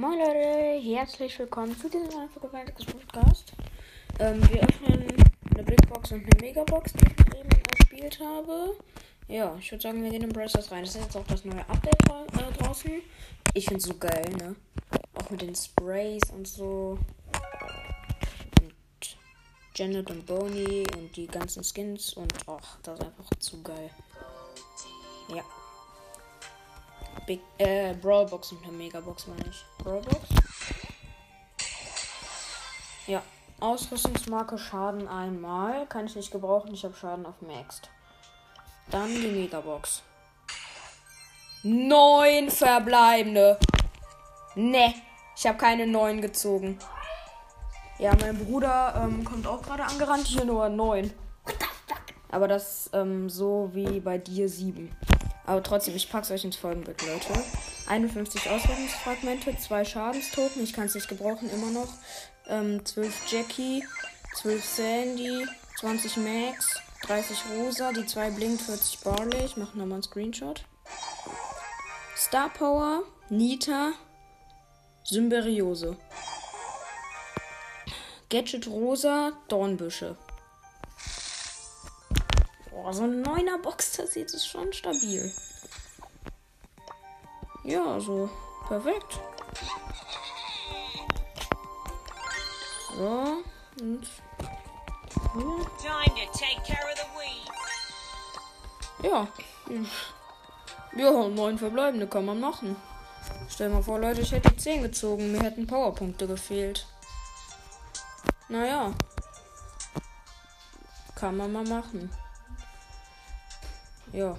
Leute, herzlich willkommen zu diesem neuen Podcast. Ähm, wir öffnen eine Big Box und eine Megabox, die ich eben erspielt habe. Ja, ich würde sagen, wir gehen in Brawl Stars rein. Das ist jetzt auch das neue Update äh, draußen. Ich finde es so geil, ne? Auch mit den Sprays und so. Und Janet und Boney und die ganzen Skins und ach, das ist einfach zu geil. Ja. Big, äh, Brawlbox und eine Megabox, meine ich. Brawlbox? Ja. Ausrüstungsmarke Schaden einmal. Kann ich nicht gebrauchen. Ich habe Schaden auf Maxed. Dann die Megabox. Neun verbleibende. Ne. Ich habe keine neun gezogen. Ja, mein Bruder ähm, kommt auch gerade angerannt. Hier nur neun. Aber das ähm, so wie bei dir sieben. Aber trotzdem, ich pack's euch ins Folgenbild, Leute. 51 Ausrüstungsfragmente, 2 Schadenstoken, ich kann es nicht gebrauchen, immer noch. Ähm, 12 Jackie, 12 Sandy, 20 Max, 30 Rosa, die 2 blinkt, 40 Barley. Ich mache nochmal einen Screenshot. Star Power, Nita, Symberiose. Gadget Rosa, Dornbüsche. Boah, so ein neuner Box, das sieht es schon stabil. Ja, so perfekt. So, und. Ja. Ja, neun verbleibende kann man machen. Stell mal vor, Leute, ich hätte 10 gezogen. Mir hätten Powerpunkte gefehlt. Naja. Kann man mal machen. Ja.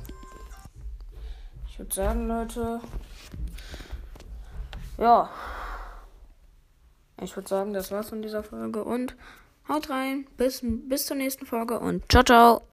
Ich würde sagen, Leute. Ja. Ich würde sagen, das war's von dieser Folge und haut rein. Bis, bis zur nächsten Folge und ciao, ciao.